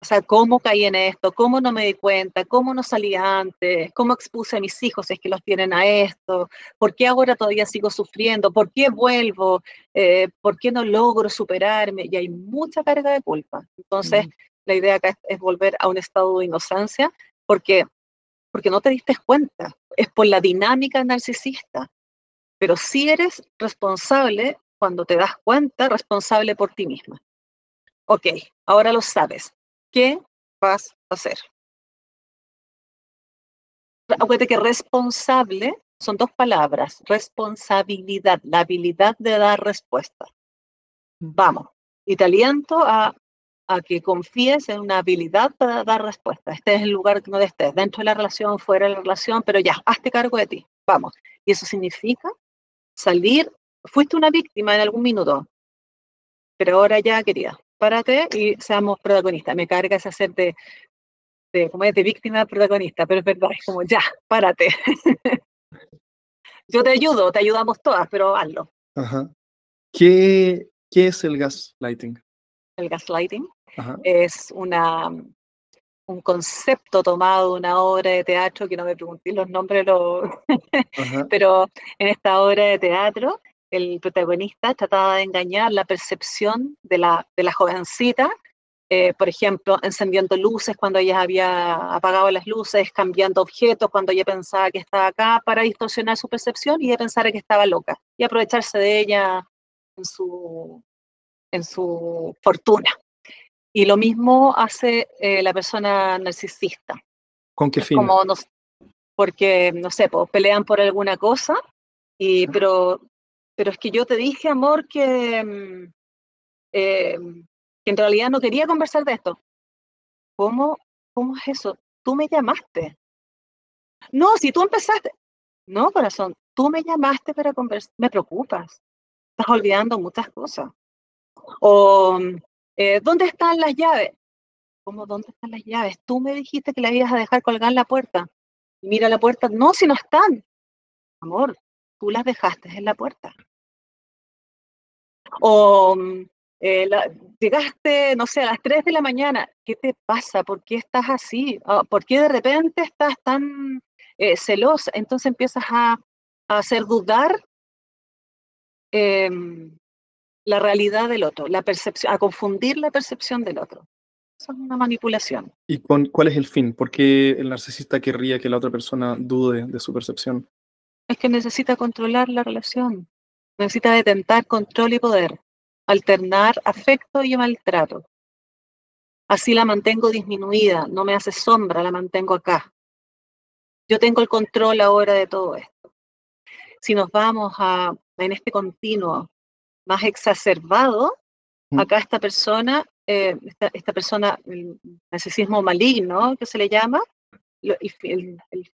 o sea, ¿cómo caí en esto? ¿Cómo no me di cuenta? ¿Cómo no salí antes? ¿Cómo expuse a mis hijos si es que los tienen a esto? ¿Por qué ahora todavía sigo sufriendo? ¿Por qué vuelvo? Eh, ¿Por qué no logro superarme? Y hay mucha carga de culpa. Entonces, la idea acá es, volver a un estado de inocencia porque, porque no te diste cuenta. Es por la dinámica narcisista. Pero sí eres responsable cuando te das cuenta, responsable por ti misma. Ok, ahora lo sabes ¿Qué vas a hacer? Acuérdate que responsable son dos palabras, responsabilidad, la habilidad de dar respuesta. Vamos, y te aliento a, que confíes en una habilidad para dar respuesta. Este es el lugar donde estés, dentro de la relación, fuera de la relación, pero ya, hazte cargo de ti, vamos. Y eso significa salir, fuiste una víctima en algún minuto, pero ahora ya, querida, párate y seamos protagonistas. Me carga ese hacer de, de, como es, de víctima protagonista, pero es verdad, es como, ya, párate. Yo te ayudo, te ayudamos todas, pero hazlo. Ajá. ¿Qué, ¿Qué es el gaslighting? El gaslighting es una, un concepto tomado de una obra de teatro, que no me pregunté los nombres, pero en esta obra de teatro el protagonista trataba de engañar la percepción de la, de la jovencita, eh, por ejemplo, encendiendo luces cuando ella había apagado las luces, cambiando objetos cuando ella pensaba que estaba acá para distorsionar su percepción y ella pensara que estaba loca y aprovecharse de ella en su, en su fortuna. Y lo mismo hace eh, la persona narcisista. ¿Con qué fin? Como porque, no sé, pues, pelean por alguna cosa, y, pero pero es que yo te dije, amor, que, mm, em, que en realidad no quería conversar de esto. ¿Cómo, ¿Cómo es eso? Tú me llamaste. No, si tú empezaste. No, corazón, tú me llamaste para conversar. Me preocupas. Estás olvidando muchas cosas. O, eh, ¿dónde están las llaves? ¿Cómo dónde están las llaves? Tú me dijiste que las ibas a dejar colgar en la puerta. mira la puerta. No, si no están. Amor, tú las dejaste en la puerta. O mm, eh, llegaste, no sé, a las 3 de la mañana, ¿qué te pasa? ¿Por qué estás así? Ah, ¿Por qué de repente estás tan eh, celosa? Entonces empiezas a, hacer dudar em, la realidad del otro, la percepción, a confundir la percepción del otro. Eso es una manipulación. ¿Y con, cuál es el fin? ¿Por qué el narcisista querría que la otra persona dude de su percepción? Es que necesita controlar la relación. Necesita detentar control y poder, alternar afecto y maltrato. Así la mantengo disminuida, no me hace sombra, la mantengo acá. yo tengo el control ahora de todo esto. Si nos vamos a, en este continuo más exacerbado, mm. acá esta persona, eh, esta, persona, el narcisismo maligno que se le llama, el, el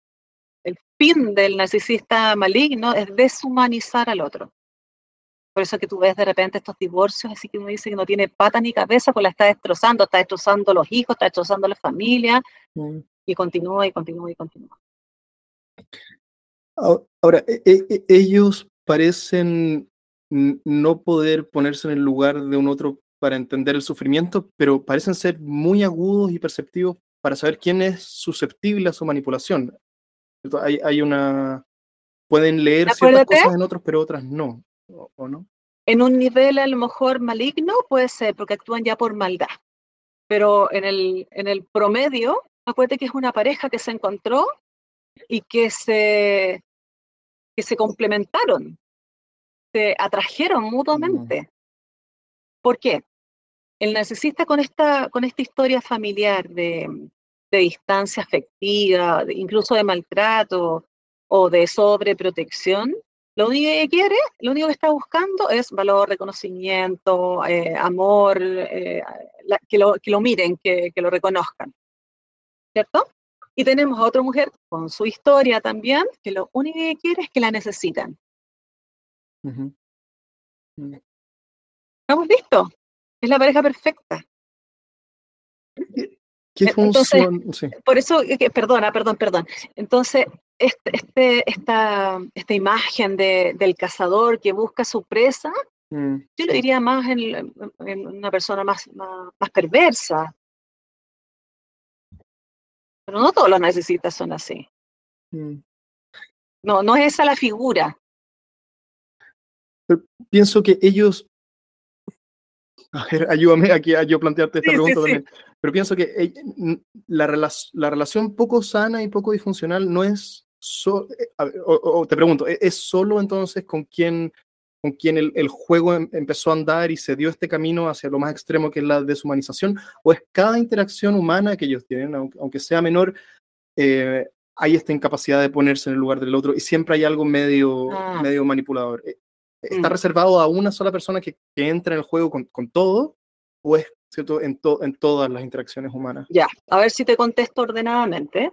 fin del narcisista maligno es deshumanizar al otro. Por eso que tú ves de repente estos divorcios, así que uno dice que no tiene pata ni cabeza, pues la está destrozando, está destrozando los hijos, está destrozando la familia, mm. y continúa y continúa y continúa. Ahora, e, e, e, ellos parecen no poder ponerse en el lugar de un otro para entender el sufrimiento, pero parecen ser muy agudos y perceptivos para saber quién es susceptible a su manipulación. Hay, hay una... Pueden leer ciertas cosas en otros, pero otras no. ¿o, no? En un nivel a lo mejor maligno puede ser, porque actúan ya por maldad. Pero en el, en el promedio, acuérdate que es una pareja que se encontró y que se, que se complementaron, se atrajeron mutuamente. ¿Por qué? El narcisista con esta, con esta historia familiar de, de distancia afectiva, incluso de maltrato o de sobreprotección, lo único que quiere, lo único que está buscando es valor, reconocimiento, eh, amor, eh, que, lo, que, lo, miren, que, que, lo reconozcan. ¿Cierto? Y tenemos a otra mujer con su historia también, que lo único que quiere es que la necesitan. ¿Estamos listos? Es la pareja perfecta. ¿Qué función? Por eso, perdona, perdón, perdón. Entonces, este, este, esta, esta imagen de, del cazador que busca su presa, mm, yo lo diría más en, una persona más, más, perversa. Pero no todos los narcisistas son así. Mm. No, no es esa la figura. pienso que ellos a ver, ayúdame aquí a yo plantearte esta pregunta también. Pero pienso que la, la, relación poco sana y poco disfuncional no es eh, o, te pregunto, ¿e-, ¿es solo entonces con quien, con quien el, juego em, empezó a andar y se dio este camino hacia lo más extremo que es la deshumanización? ¿O es cada interacción humana que ellos tienen, aunque, sea menor, eh, hay esta incapacidad de ponerse en el lugar del otro y siempre hay algo medio, ah. medio manipulador? ¿Está mm. reservado a una sola persona que, que entra en el juego con, con todo? ¿O es ¿cierto? En, en todas las interacciones humanas? Ya, a ver si te contesto ordenadamente.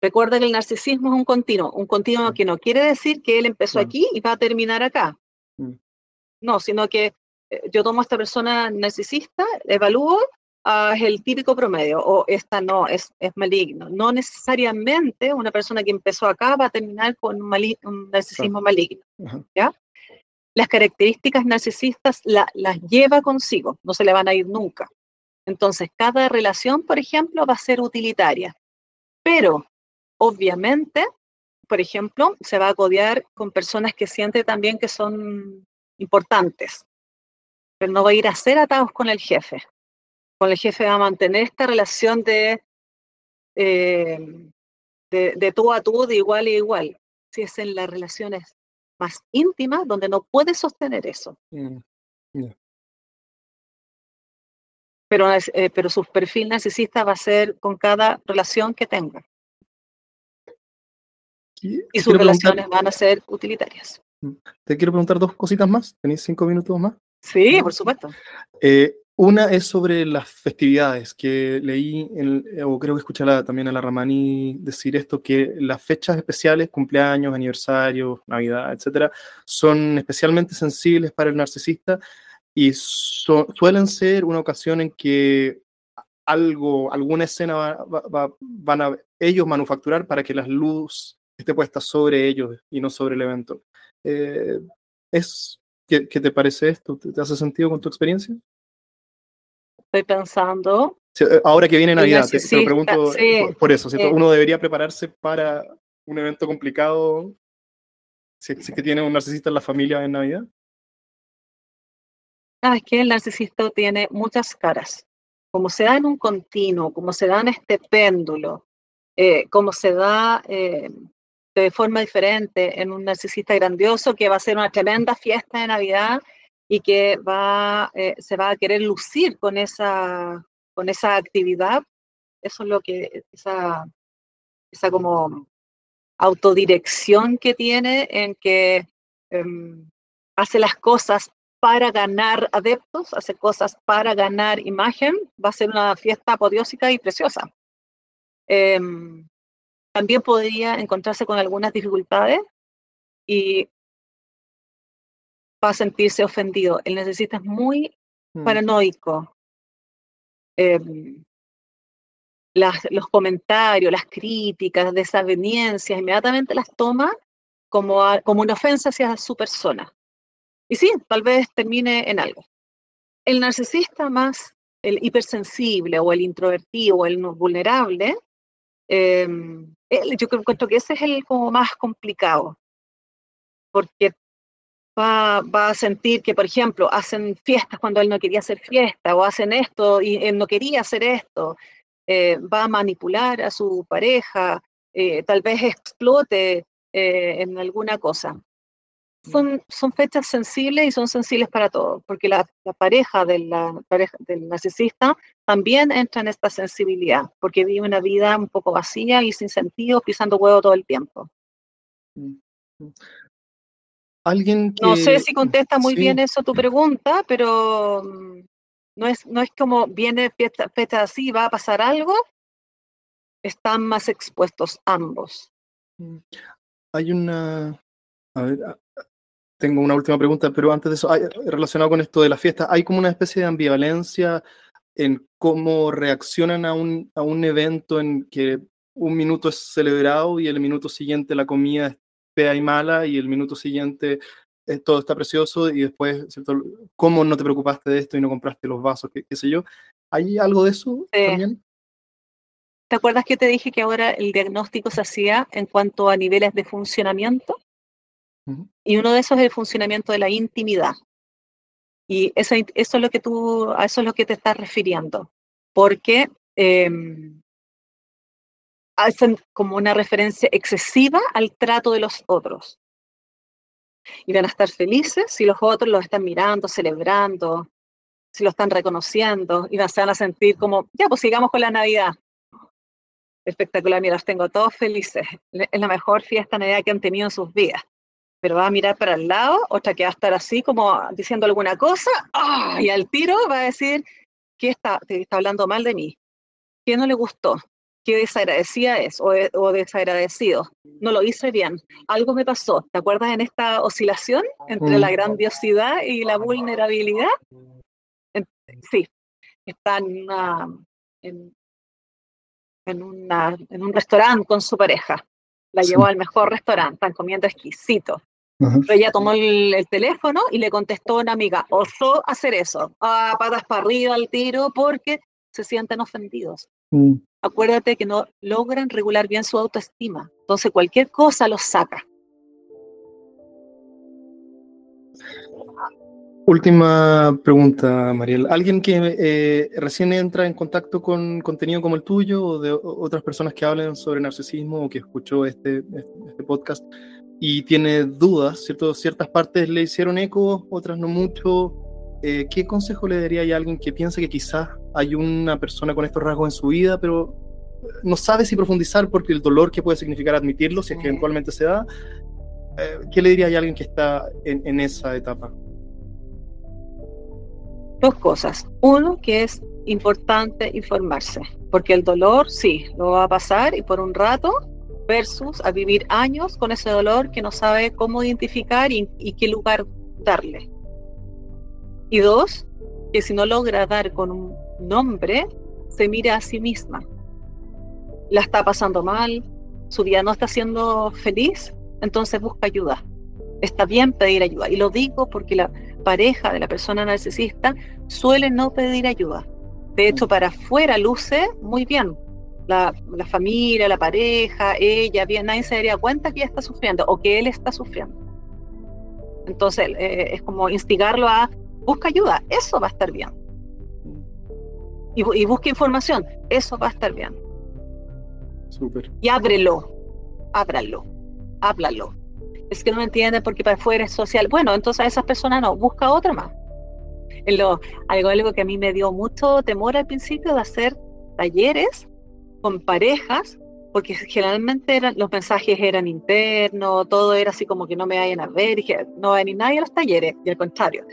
Recuerda que el narcisismo es un continuo, un continuo que no quiere decir que él empezó aquí y va a terminar acá. Mm. No, sino que eh, yo tomo a esta persona narcisista, evalúo, ah, es el típico promedio, o esta no, es, es maligno. No necesariamente una persona que empezó acá va a terminar con un, narcisismo maligno. ¿ya? Las características narcisistas las lleva consigo, no se le van a ir nunca. Entonces, cada relación, por ejemplo, va a ser utilitaria. Pero obviamente, por ejemplo, se va a codear con personas que siente también que son importantes, pero no va a ir a ser atados con el jefe. Con el jefe va a mantener esta relación de, eh, de, tú a tú, de igual a igual. Si es en las relaciones más íntimas donde no puede sostener eso. Mm, pero, eh, pero su perfil narcisista va a ser con cada relación que tenga. Y sus relaciones van a ser utilitarias. Mm, te quiero preguntar dos cositas más. ¿Tenéis cinco minutos más? Sí, por supuesto. Eh, una es sobre las festividades, que leí, o creo que escuché también a la Ramani decir esto, que las fechas especiales, cumpleaños, aniversarios, Navidad, etcétera, son especialmente sensibles para el narcisista y suelen ser una ocasión en que algo, alguna escena van a ellos manufacturar para que las luz esté puesta sobre ellos y no sobre el evento. Eh, es, ¿qué, te parece esto? ¿Te, hace sentido con tu experiencia? Estoy pensando. Eh, ahora que viene Navidad, te, lo pregunto por, eso. Uno debería prepararse para un evento complicado si, si que tiene un narcisista en la familia en Navidad. Sabes que el narcisista tiene muchas caras. Como se da en un continuo, como se da en este péndulo, eh, como se da de forma diferente en un narcisista grandioso que va a ser una tremenda fiesta de Navidad y que va, eh, se va a querer lucir con esa, con esa actividad. Eso es lo que, esa, esa como autodirección que tiene en que em, hace las cosas para ganar adeptos, hace cosas para ganar imagen, va a ser una fiesta apoteósica y preciosa. Em, también podría encontrarse con algunas dificultades y va a sentirse ofendido. El necesita es muy mm. paranoico. Em, los comentarios, las críticas, desavenencias, inmediatamente las toma como, como una ofensa hacia su persona. Y sí, tal vez termine en algo. El narcisista más, el hipersensible o el introvertido o el vulnerable, em, yo creo que ese es el como más complicado, porque va, va, a sentir que, por ejemplo, hacen fiestas cuando él no quería hacer fiesta, o hacen esto y él no quería hacer esto, eh, va a manipular a su pareja, eh, tal vez explote eh, en alguna cosa. Son, son fechas sensibles y son sensibles para todos, porque la, pareja, de la, pareja del narcisista también entra en esta sensibilidad, porque vive una vida un poco vacía y sin sentido, pisando huevo todo el tiempo. Mm, mm. Alguien No sé si contesta muy bien eso tu pregunta, pero no es, no es como viene fecha, fecha así, va a pasar algo, están más expuestos ambos. Hay una, a ver, tengo una última pregunta, pero antes de eso, relacionado con esto de la fiesta, ¿hay como una especie de ambivalencia en cómo reaccionan a un, a un evento en que un minuto es celebrado y el minuto siguiente la comida es fea y mala y el minuto siguiente eh, todo está precioso y después, ¿cierto? ¿Cómo no te preocupaste de esto y no compraste los vasos, qué, sé yo? ¿Hay algo de eso también? ¿Te acuerdas que te dije que ahora el diagnóstico se hacía en cuanto a niveles de funcionamiento? Y uno de esos es el funcionamiento de la intimidad. Y eso, eso es lo que tú, a eso es lo que te estás refiriendo. Porque em, hacen como una referencia excesiva al trato de los otros. Y van a estar felices si los otros los están mirando, celebrando, si lo están reconociendo, y se van a sentir como, ya, pues sigamos con la Navidad. Espectacular, mira, los tengo todos felices. Es la mejor fiesta Navidad que han tenido en sus vidas pero va a mirar para el lado, otra que va a estar así como diciendo alguna cosa, ¡ah! y al tiro va a decir, ¿qué está, te está hablando mal de mí? ¿Qué no le gustó? ¿Qué desagradecida es o, o, desagradecido? No lo hice bien. Algo me pasó. ¿Te acuerdas en esta oscilación entre la grandiosidad y la vulnerabilidad? sí, está en, en, en un restaurante con su pareja. La llevó al mejor restaurante, están comiendo exquisito. Pero ella tomó el, teléfono y le contestó a una amiga, osó hacer eso, a patas para arriba al tiro porque se sienten ofendidos. Mm. Acuérdate que no logran regular bien su autoestima, entonces cualquier cosa los saca. Última pregunta, Mariel. ¿Alguien que eh, recién entra en contacto con contenido como el tuyo o de otras personas que hablen sobre narcisismo o que escuchó este, este podcast y tiene dudas, ¿cierto? Ciertas partes le hicieron eco, otras no mucho. Eh, ¿Qué consejo le daría a alguien que piensa que quizás hay una persona con estos rasgos en su vida, pero no sabe si profundizar porque el dolor que puede significar admitirlo, si es que eventualmente se da? Eh, ¿Qué le diría a alguien que está en, en esa etapa? Dos cosas. Uno, que es importante informarse, porque el dolor sí, lo va a pasar y por un rato, versus a vivir años con ese dolor que no sabe cómo identificar y, qué lugar darle. Y dos, que si no logra dar con un nombre, se mira a sí misma. La está pasando mal, su vida no está siendo feliz, entonces busca ayuda. Está bien pedir ayuda. Y lo digo porque la pareja de la persona narcisista suele no pedir ayuda. De hecho, para afuera luce muy bien, la, familia, la pareja, ella, bien, nadie se daría cuenta que ella está sufriendo o que él está sufriendo. Entonces eh, es como instigarlo a busca ayuda, eso va a estar bien. Y, y busca información, eso va a estar bien. Súper. Y ábrelo, ábralo, háblalo. Es que no me entiende porque para afuera es social. Bueno, entonces a esas personas no, busca otra más. Lo, algo, algo que a mí me dio mucho temor al principio de hacer talleres con parejas porque generalmente eran, los mensajes eran internos, todo era así como que no me vayan a ver, dije, no va a venir nadie a los talleres, y al contrario,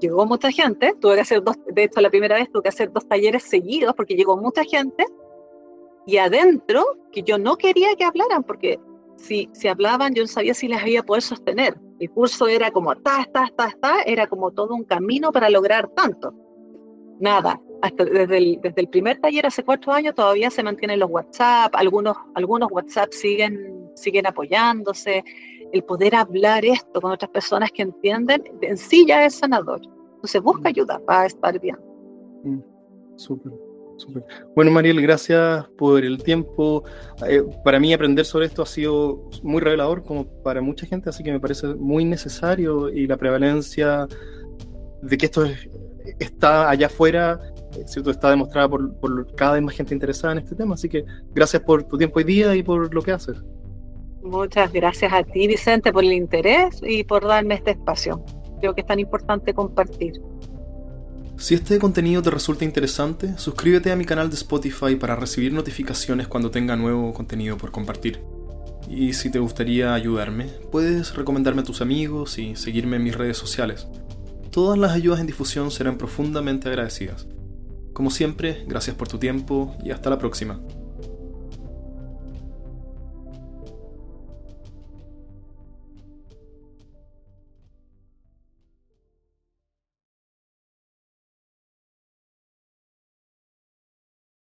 llegó mucha gente, tuve que hacer dos, de hecho la primera vez tuve que hacer dos talleres seguidos porque llegó mucha gente, y adentro, que yo no quería que hablaran, porque si, si hablaban yo no sabía si les había poder sostener. El curso era como, ta, ta, ta, ta, era como todo un camino para lograr tanto. Nada, hasta desde el, desde el primer taller hace cuatro años todavía se mantienen los WhatsApp, algunos, algunos WhatsApp siguen, siguen apoyándose. El poder hablar esto con otras personas que entienden, en sí ya es sanador. Entonces busca mm. ayuda para estar bien. Mm, súper. Bueno, Mariel, gracias por el tiempo. Eh, para mí aprender sobre esto ha sido muy revelador, como para mucha gente, así que me parece muy necesario y la prevalencia de que esto está allá afuera, eh, ¿cierto? está demostrada por, por, cada vez más gente interesada en este tema. Así que gracias por tu tiempo hoy día y por lo que haces. Muchas gracias a ti, Vicente, por el interés y por darme este espacio. Creo que es tan importante compartir. Si este contenido te resulta interesante, suscríbete a mi canal de Spotify para recibir notificaciones cuando tenga nuevo contenido por compartir. Y si te gustaría ayudarme, puedes recomendarme a tus amigos y seguirme en mis redes sociales. Todas las ayudas en difusión serán profundamente agradecidas. Como siempre, gracias por tu tiempo y hasta la próxima.